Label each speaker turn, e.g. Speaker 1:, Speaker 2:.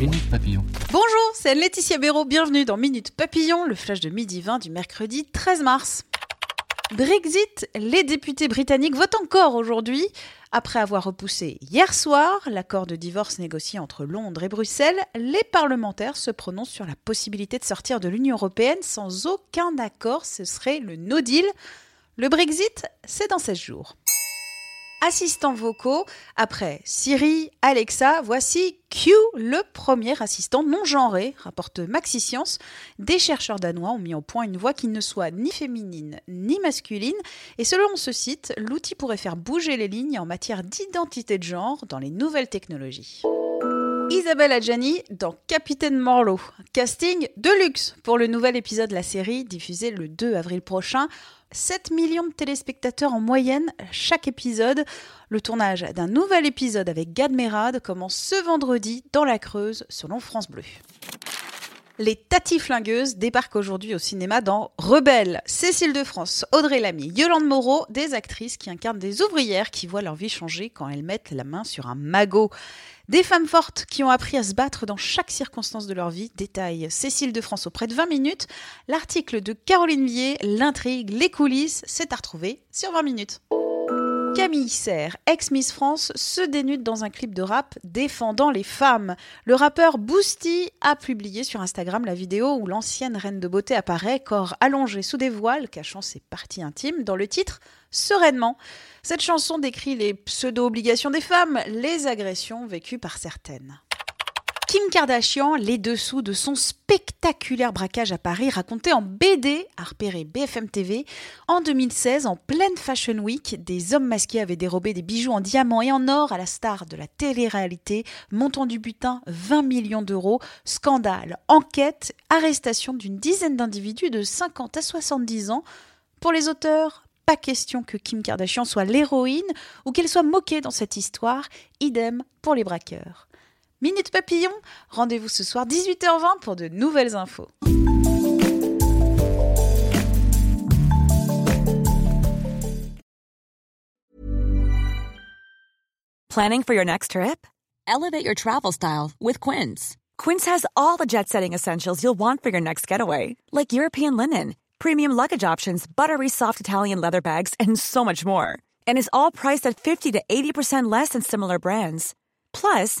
Speaker 1: Bonjour, c'est Laetitia Béraud. Bienvenue dans Minute Papillon, le flash de midi 20 du mercredi 13 mars. Brexit, les députés britanniques votent encore aujourd'hui. Après avoir repoussé hier soir l'accord de divorce négocié entre Londres et Bruxelles, les parlementaires se prononcent sur la possibilité de sortir de l'Union européenne sans aucun accord. Ce serait le no deal. Le Brexit, c'est dans 16 jours assistants vocaux. Après Siri, Alexa, voici Q, le premier assistant non genré, rapporte Maxi Science. Des chercheurs danois ont mis au point une voix qui ne soit ni féminine ni masculine. Et selon ce site, l'outil pourrait faire bouger les lignes en matière d'identité de genre dans les nouvelles technologies. Isabelle Adjani dans Capitaine Morlo. Casting de luxe pour le nouvel épisode de la série diffusé le 2 avril prochain. 7 millions de téléspectateurs en moyenne chaque épisode. Le tournage d'un nouvel épisode avec Gad Merad commence ce vendredi dans la Creuse selon France Bleu. Les Tati Flingueuses débarquent aujourd'hui au cinéma dans Rebelle. Cécile de France, Audrey Lamy, Yolande Moreau, des actrices qui incarnent des ouvrières qui voient leur vie changer quand elles mettent la main sur un magot. Des femmes fortes qui ont appris à se battre dans chaque circonstance de leur vie. Détail Cécile de France auprès de 20 minutes. L'article de Caroline Vier, l'intrigue, les coulisses, c'est à retrouver sur 20 minutes. Camille Serre, ex-Miss France, se dénude dans un clip de rap défendant les femmes. Le rappeur Boosty a publié sur Instagram la vidéo où l'ancienne reine de beauté apparaît, corps allongé sous des voiles, cachant ses parties intimes, dans le titre Sereinement. Cette chanson décrit les pseudo-obligations des femmes, les agressions vécues par certaines. Kim Kardashian, les dessous de son spectaculaire braquage à Paris raconté en BD à repérer BFM TV. En 2016, en pleine Fashion Week, des hommes masqués avaient dérobé des bijoux en diamant et en or à la star de la télé-réalité, montant du butin 20 millions d'euros. Scandale, enquête, arrestation d'une dizaine d'individus de 50 à 70 ans. Pour les auteurs, pas question que Kim Kardashian soit l'héroïne ou qu'elle soit moquée dans cette histoire, idem pour les braqueurs. Minute Papillon, rendez-vous ce soir 18h20 pour de nouvelles infos.
Speaker 2: Planning for your next trip? Elevate your travel style with Quince. Quince has all the jet setting essentials you'll want for your next getaway, like European linen, premium luggage options, buttery soft Italian leather bags, and so much more. And is all priced at 50 to 80% less than similar brands. Plus,